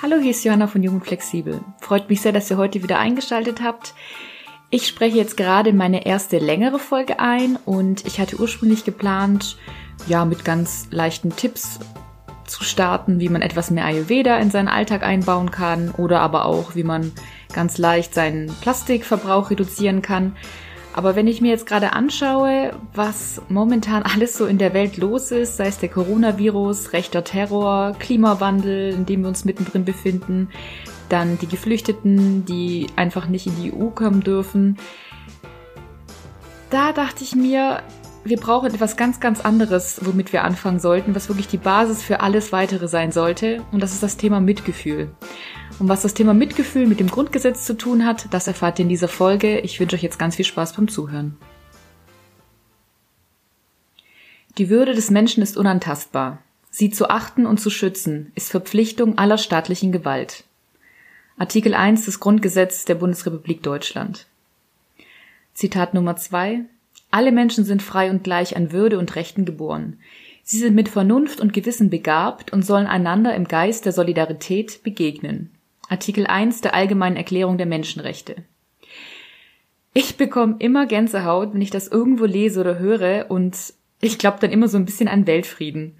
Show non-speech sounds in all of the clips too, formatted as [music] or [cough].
Hallo, hier ist Johanna von Jung und Flexibel. Freut mich sehr, dass ihr heute wieder eingeschaltet habt. Ich spreche jetzt gerade meine erste längere Folge ein und ich hatte ursprünglich geplant, ja, mit ganz leichten Tipps zu starten, wie man etwas mehr Ayurveda in seinen Alltag einbauen kann oder aber auch, wie man ganz leicht seinen Plastikverbrauch reduzieren kann. Aber wenn ich mir jetzt gerade anschaue, was momentan [laughs] alles so in der Welt los ist, sei es der Coronavirus, rechter Terror, Klimawandel, in dem wir uns mittendrin befinden, dann die Geflüchteten, die einfach nicht in die EU kommen dürfen, da dachte ich mir, wir brauchen etwas ganz, ganz anderes, womit wir anfangen sollten, was wirklich die Basis für alles weitere sein sollte. Und das ist das Thema Mitgefühl. Und was das Thema Mitgefühl mit dem Grundgesetz zu tun hat, das erfahrt ihr in dieser Folge. Ich wünsche euch jetzt ganz viel Spaß beim Zuhören. Die Würde des Menschen ist unantastbar. Sie zu achten und zu schützen ist Verpflichtung aller staatlichen Gewalt. Artikel 1 des Grundgesetzes der Bundesrepublik Deutschland. Zitat Nummer 2. Alle Menschen sind frei und gleich an Würde und Rechten geboren. Sie sind mit Vernunft und Gewissen begabt und sollen einander im Geist der Solidarität begegnen. Artikel 1 der Allgemeinen Erklärung der Menschenrechte. Ich bekomme immer Gänsehaut, wenn ich das irgendwo lese oder höre und ich glaube dann immer so ein bisschen an Weltfrieden.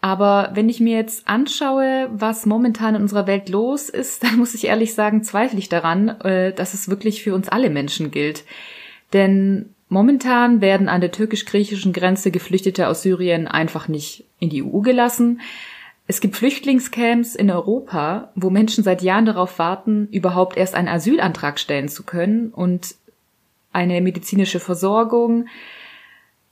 Aber wenn ich mir jetzt anschaue, was momentan in unserer Welt los ist, [laughs] dann muss ich ehrlich sagen, zweifle ich daran, äh, dass es wirklich für uns alle Menschen gilt. Denn momentan werden an der türkisch-griechischen Grenze Geflüchtete aus Syrien einfach nicht in die EU gelassen. Es gibt Flüchtlingscamps in Europa, wo Menschen seit Jahren darauf warten, überhaupt erst einen Asylantrag stellen zu können und eine medizinische Versorgung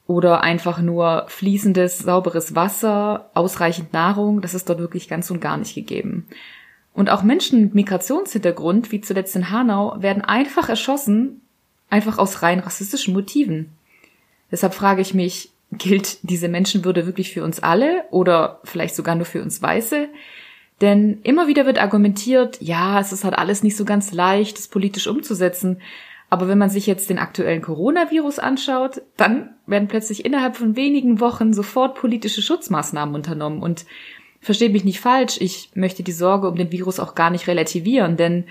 oder einfach nur fließendes, sauberes Wasser, ausreichend Nahrung, das ist dort wirklich ganz und gar nicht gegeben. Und auch Menschen mit Migrationshintergrund, wie zuletzt in Hanau, werden einfach erschossen, einfach aus rein rassistischen Motiven. Deshalb frage ich mich, gilt diese Menschenwürde wirklich für uns alle oder vielleicht sogar nur für uns Weiße? Denn immer wieder wird argumentiert, ja, es ist halt alles nicht so ganz leicht, das politisch umzusetzen. Aber wenn man sich jetzt den aktuellen Coronavirus anschaut, dann werden plötzlich innerhalb von wenigen Wochen sofort politische Schutzmaßnahmen unternommen. Und versteht mich nicht falsch, ich möchte die Sorge um den Virus auch gar nicht relativieren, denn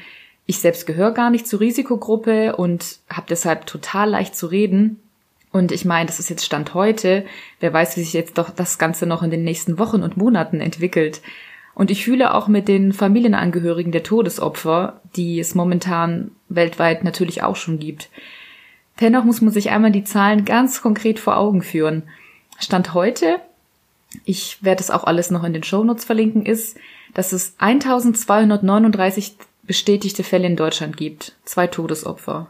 ich selbst gehöre gar nicht zur Risikogruppe und habe deshalb total leicht zu reden. Und ich meine, das ist jetzt Stand heute. Wer weiß, wie sich jetzt doch das Ganze noch in den nächsten Wochen und Monaten entwickelt. Und ich fühle auch mit den Familienangehörigen der Todesopfer, die es momentan weltweit natürlich auch schon gibt. Dennoch muss man sich einmal die Zahlen ganz konkret vor Augen führen. Stand heute, ich werde es auch alles noch in den Shownotes verlinken, ist, dass es 1239 bestätigte Fälle in Deutschland gibt. Zwei Todesopfer.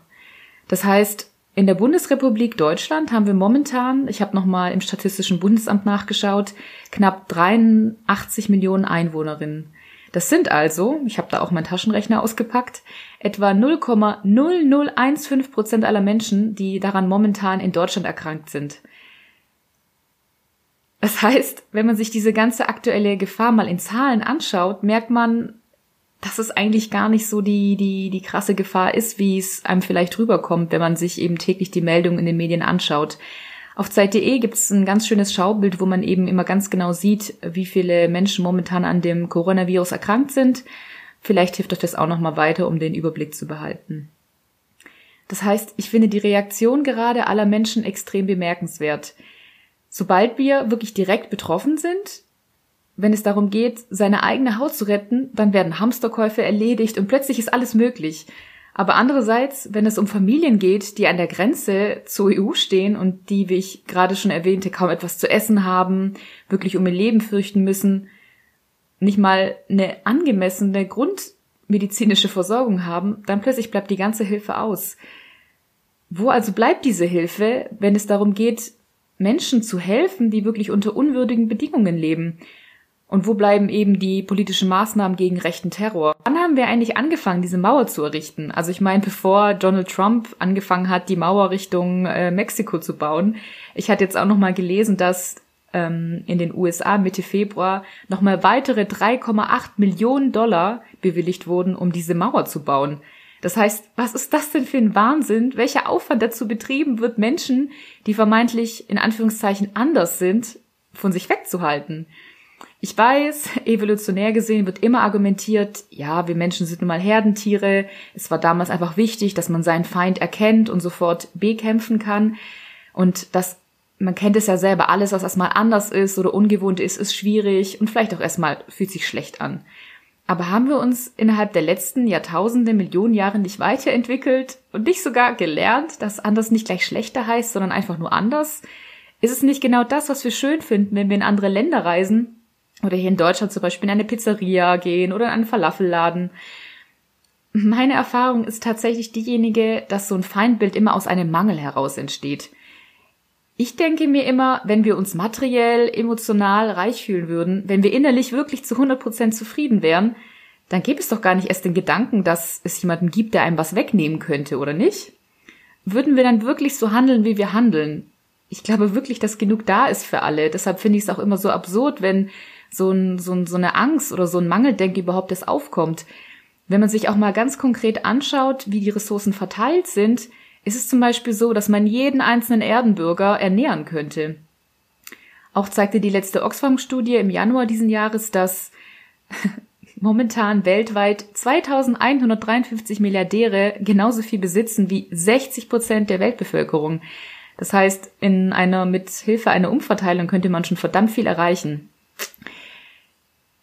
Das heißt, in der Bundesrepublik Deutschland haben wir momentan, ich habe nochmal im Statistischen Bundesamt nachgeschaut, knapp 83 Millionen Einwohnerinnen. Das sind also, ich habe da auch meinen Taschenrechner ausgepackt, etwa 0,0015 Prozent aller Menschen, die daran momentan in Deutschland erkrankt sind. Das heißt, wenn man sich diese ganze aktuelle Gefahr mal in Zahlen anschaut, merkt man, dass es eigentlich gar nicht so die, die, die krasse Gefahr ist, wie es einem vielleicht rüberkommt, wenn man sich eben täglich die Meldungen in den Medien anschaut. Auf Zeit.de gibt es ein ganz schönes Schaubild, wo man eben immer ganz genau sieht, wie viele Menschen momentan an dem Coronavirus erkrankt sind. Vielleicht hilft euch das auch nochmal weiter, um den Überblick zu behalten. Das heißt, ich finde die Reaktion gerade aller Menschen extrem bemerkenswert. Sobald wir wirklich direkt betroffen sind, wenn es darum geht, seine eigene Haut zu retten, dann werden Hamsterkäufe erledigt und plötzlich ist alles möglich. Aber andererseits, wenn es um Familien geht, die an der Grenze zur EU stehen und die, wie ich gerade schon erwähnte, kaum etwas zu essen haben, wirklich um ihr Leben fürchten müssen, nicht mal eine angemessene grundmedizinische Versorgung haben, dann plötzlich bleibt die ganze Hilfe aus. Wo also bleibt diese Hilfe, wenn es darum geht, Menschen zu helfen, die wirklich unter unwürdigen Bedingungen leben? Und wo bleiben eben die politischen Maßnahmen gegen rechten Terror? Wann haben wir eigentlich angefangen, diese Mauer zu errichten? Also ich meine, bevor Donald Trump angefangen hat, die Mauer Richtung äh, Mexiko zu bauen. Ich hatte jetzt auch noch mal gelesen, dass ähm, in den USA Mitte Februar noch mal weitere 3,8 Millionen Dollar bewilligt wurden, um diese Mauer zu bauen. Das heißt, was ist das denn für ein Wahnsinn? Welcher Aufwand dazu betrieben wird, Menschen, die vermeintlich in Anführungszeichen anders sind, von sich wegzuhalten? Ich weiß, evolutionär gesehen wird immer argumentiert, ja, wir Menschen sind nun mal Herdentiere. Es war damals einfach wichtig, dass man seinen Feind erkennt und sofort bekämpfen kann. Und das, man kennt es ja selber, alles, was erstmal anders ist oder ungewohnt ist, ist schwierig und vielleicht auch erstmal fühlt sich schlecht an. Aber haben wir uns innerhalb der letzten Jahrtausende, Millionen Jahre nicht weiterentwickelt und nicht sogar gelernt, dass anders nicht gleich schlechter heißt, sondern einfach nur anders? Ist es nicht genau das, was wir schön finden, wenn wir in andere Länder reisen oder hier in Deutschland zum Beispiel in eine Pizzeria gehen oder in einen Falafelladen. Meine Erfahrung ist tatsächlich diejenige, dass so ein Feindbild immer aus einem Mangel heraus entsteht. Ich denke mir immer, wenn wir uns materiell, emotional reich fühlen würden, wenn wir innerlich wirklich zu 100% zufrieden wären, dann gäbe es doch gar nicht erst den Gedanken, dass es jemanden gibt, der einem was wegnehmen könnte, oder nicht? Würden wir dann wirklich so handeln, wie wir handeln? Ich glaube wirklich, dass genug da ist für alle. Deshalb finde ich es auch immer so absurd, wenn so, ein, so, ein, so eine Angst oder so ein Mangeldenken überhaupt erst aufkommt. Wenn man sich auch mal ganz konkret anschaut, wie die Ressourcen verteilt sind, ist es zum Beispiel so, dass man jeden einzelnen Erdenbürger ernähren könnte. Auch zeigte die letzte Oxfam-Studie im Januar diesen Jahres, dass [laughs] momentan weltweit 2153 Milliardäre genauso viel besitzen wie 60 Prozent der Weltbevölkerung. Das heißt, in einer, mit Hilfe einer Umverteilung könnte man schon verdammt viel erreichen.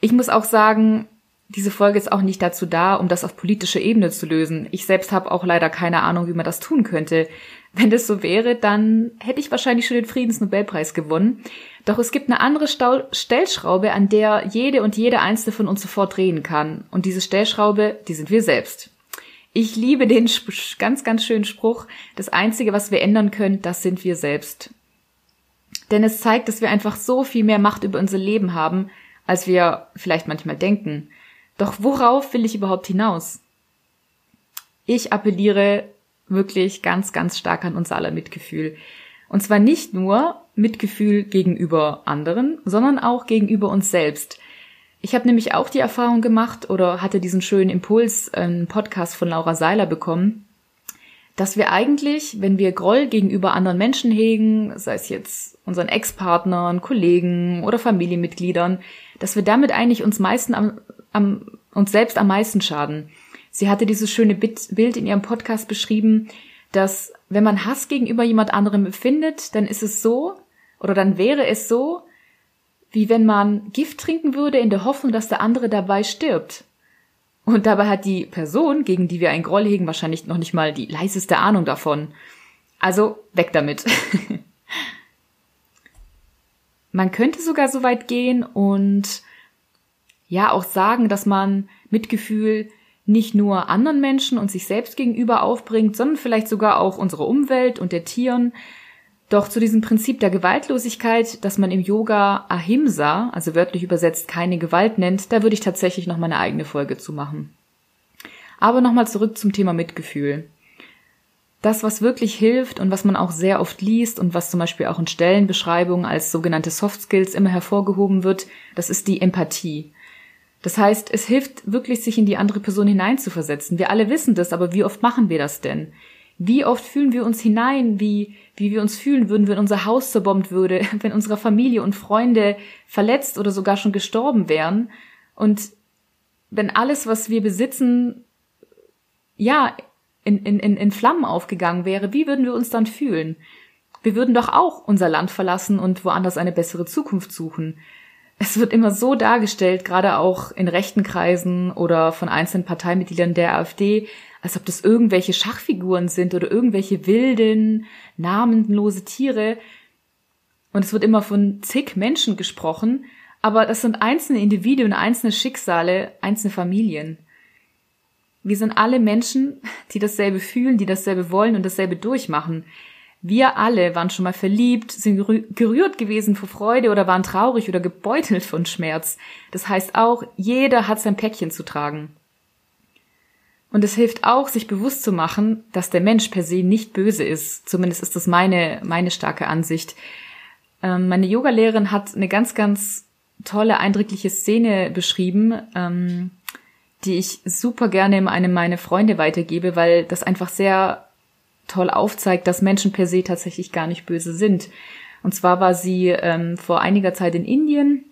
Ich muss auch sagen, diese Folge ist auch nicht dazu da, um das auf politischer Ebene zu lösen. Ich selbst habe auch leider keine Ahnung, wie man das tun könnte. Wenn das so wäre, dann hätte ich wahrscheinlich schon den Friedensnobelpreis gewonnen. Doch es gibt eine andere Stau Stellschraube, an der jede und jede einzelne von uns sofort drehen kann. Und diese Stellschraube, die sind wir selbst. Ich liebe den ganz, ganz schönen Spruch, das Einzige, was wir ändern können, das sind wir selbst. Denn es zeigt, dass wir einfach so viel mehr Macht über unser Leben haben, als wir vielleicht manchmal denken. Doch worauf will ich überhaupt hinaus? Ich appelliere wirklich ganz, ganz stark an unser aller Mitgefühl. Und zwar nicht nur Mitgefühl gegenüber anderen, sondern auch gegenüber uns selbst. Ich habe nämlich auch die Erfahrung gemacht oder hatte diesen schönen Impuls, einen Podcast von Laura Seiler bekommen, dass wir eigentlich, wenn wir Groll gegenüber anderen Menschen hegen, sei es jetzt unseren Ex-Partnern, Kollegen oder Familienmitgliedern, dass wir damit eigentlich uns meisten am, am, uns selbst am meisten schaden. Sie hatte dieses schöne Bild in ihrem Podcast beschrieben, dass wenn man Hass gegenüber jemand anderem empfindet, dann ist es so, oder dann wäre es so, wie wenn man Gift trinken würde in der Hoffnung, dass der andere dabei stirbt. Und dabei hat die Person, gegen die wir einen Groll hegen, wahrscheinlich noch nicht mal die leiseste Ahnung davon. Also weg damit. [laughs] man könnte sogar so weit gehen und ja auch sagen, dass man Mitgefühl nicht nur anderen Menschen und sich selbst gegenüber aufbringt, sondern vielleicht sogar auch unserer Umwelt und der Tieren. Doch zu diesem Prinzip der Gewaltlosigkeit, das man im Yoga Ahimsa, also wörtlich übersetzt keine Gewalt nennt, da würde ich tatsächlich noch mal eine eigene Folge zu machen. Aber nochmal zurück zum Thema Mitgefühl. Das, was wirklich hilft und was man auch sehr oft liest und was zum Beispiel auch in Stellenbeschreibungen als sogenannte Soft Skills immer hervorgehoben wird, das ist die Empathie. Das heißt, es hilft wirklich, sich in die andere Person hineinzuversetzen. Wir alle wissen das, aber wie oft machen wir das denn? Wie oft fühlen wir uns hinein, wie, wie wir uns fühlen würden, wenn unser Haus zerbombt würde, [laughs] wenn unsere Familie und Freunde verletzt oder sogar schon gestorben wären und wenn alles, was wir besitzen, ja, in, in, in Flammen aufgegangen wäre, wie würden wir uns dann fühlen? Wir würden doch auch unser Land verlassen und woanders eine bessere Zukunft suchen es wird immer so dargestellt, gerade auch in rechten Kreisen oder von einzelnen Parteimitgliedern der AfD, als ob das irgendwelche Schachfiguren sind oder irgendwelche wilden, namenlose Tiere. Und es wird immer von zig Menschen gesprochen, aber das sind einzelne Individuen, einzelne Schicksale, einzelne Familien. Wir sind alle Menschen, die dasselbe fühlen, die dasselbe wollen und dasselbe durchmachen. Wir alle waren schon mal verliebt, sind gerührt gewesen vor Freude oder waren traurig oder gebeutelt von Schmerz. Das heißt auch, jeder hat sein Päckchen zu tragen. Und es hilft auch, sich bewusst zu machen, dass der Mensch per se nicht böse ist. Zumindest ist das meine, meine starke Ansicht. Ähm, meine Yogalehrerin hat eine ganz, ganz tolle, eindrückliche Szene beschrieben, ähm, die ich super gerne in einem meine Freunde weitergebe, weil das einfach sehr toll aufzeigt, dass Menschen per se tatsächlich gar nicht böse sind. Und zwar war sie ähm, vor einiger Zeit in Indien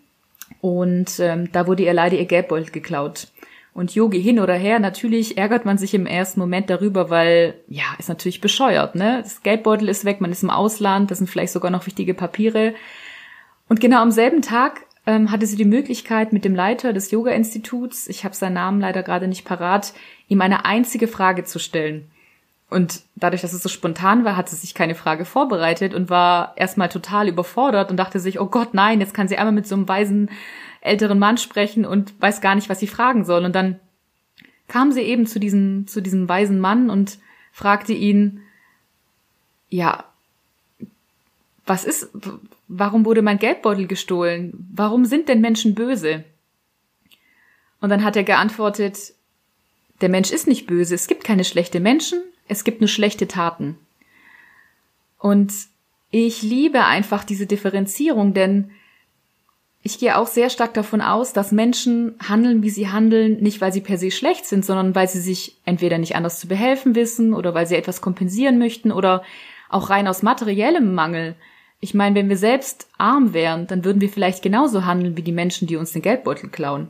Und ähm, da wurde ihr leider ihr Geldbeutel geklaut. Und Yogi hin oder her, natürlich ärgert man sich im ersten Moment darüber, weil, ja, ist natürlich bescheuert, ne? Das Geldbeutel ist weg, man ist im Ausland, das sind vielleicht sogar noch wichtige Papiere. Und genau am selben Tag ähm, hatte sie die Möglichkeit, mit dem Leiter des Yoga-Instituts, ich habe seinen Namen leider gerade nicht parat, ihm eine einzige Frage zu stellen. Und dadurch, dass es so spontan war, hat sie sich keine Frage vorbereitet und war erstmal total überfordert und dachte sich, oh Gott, nein, jetzt kann sie einmal mit so einem weisen älteren Mann sprechen und weiß gar nicht, was sie fragen soll. Und dann kam sie eben zu diesem, zu diesem weisen Mann und fragte ihn, ja, was ist, warum wurde mein Geldbeutel gestohlen? Warum sind denn Menschen böse? Und dann hat er geantwortet, der Mensch ist nicht böse, es gibt keine schlechten Menschen, es gibt nur schlechte Taten. Und ich liebe einfach diese Differenzierung, denn ich gehe auch sehr stark davon aus, dass Menschen handeln, wie sie handeln, nicht weil sie per se schlecht sind, sondern weil sie sich entweder nicht anders zu behelfen wissen oder weil sie etwas kompensieren möchten oder auch rein aus materiellem Mangel. Ich meine, wenn wir selbst arm wären, dann würden wir vielleicht genauso handeln wie die Menschen, die uns den Geldbeutel klauen.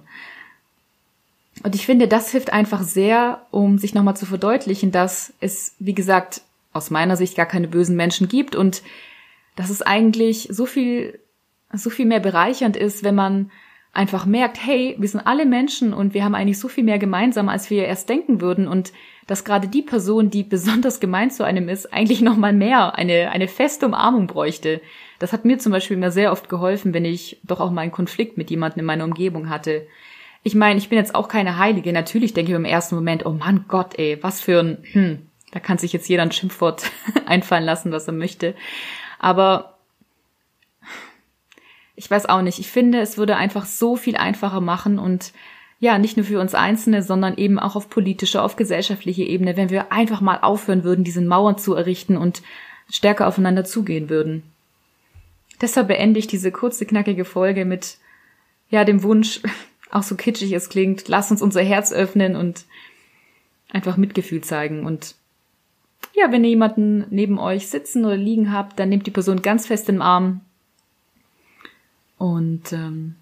Und ich finde, das hilft einfach sehr, um sich nochmal zu verdeutlichen, dass es, wie gesagt, aus meiner Sicht gar keine bösen Menschen gibt und dass es eigentlich so viel so viel mehr bereichernd ist, wenn man einfach merkt, hey, wir sind alle Menschen und wir haben eigentlich so viel mehr gemeinsam, als wir erst denken würden und dass gerade die Person, die [laughs] besonders gemein zu einem ist, eigentlich noch mal mehr eine eine feste Umarmung bräuchte. Das hat mir zum Beispiel immer sehr oft geholfen, wenn ich doch auch mal einen Konflikt mit jemandem in meiner Umgebung hatte. Ich meine, ich bin jetzt auch keine Heilige. Natürlich denke ich im ersten Moment, oh Mann Gott, ey, was für ein, hm, da kann sich jetzt jeder ein Schimpfwort [laughs] einfallen lassen, was er möchte. Aber ich weiß auch nicht. Ich finde, es würde einfach so viel einfacher machen und ja, nicht nur für uns Einzelne, sondern eben auch auf politischer, auf gesellschaftlicher Ebene, wenn wir einfach mal aufhören würden, diese Mauern zu errichten und stärker aufeinander zugehen würden. Deshalb beende ich diese kurze, knackige Folge mit, ja, dem Wunsch, [laughs] auch so kitschig es klingt, lasst uns unser Herz öffnen und einfach Mitgefühl zeigen. Und ja, wenn ihr jemanden neben euch sitzen oder liegen habt, dann nehmt die Person ganz fest im Arm, und ähm,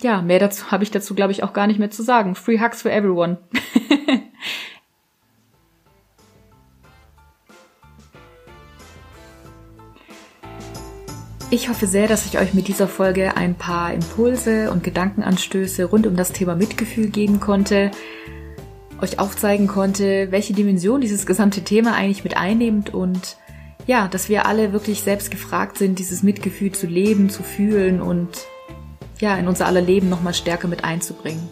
ja, mehr dazu habe ich dazu, glaube ich, auch gar nicht mehr zu sagen. Free Hugs for everyone. [laughs] Ich hoffe sehr, dass ich euch mit dieser Folge ein paar Impulse und Gedankenanstöße rund um das Thema Mitgefühl geben konnte, euch aufzeigen konnte, welche Dimension dieses gesamte Thema eigentlich mit einnimmt und ja, dass wir alle wirklich selbst gefragt sind, dieses Mitgefühl zu leben, zu fühlen und ja, in unser aller Leben nochmal stärker mit einzubringen.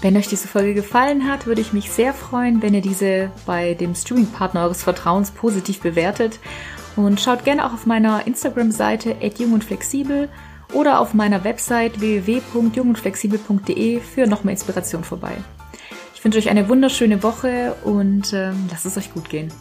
Wenn euch diese Folge gefallen hat, würde ich mich sehr freuen, wenn ihr diese bei dem Streaming-Partner eures Vertrauens positiv bewertet. Und schaut gerne auch auf meiner Instagram-Seite @jungundflexibel oder auf meiner Website www.jungundflexibel.de für noch mehr Inspiration vorbei. Ich wünsche euch eine wunderschöne Woche und äh, lasst es euch gut gehen.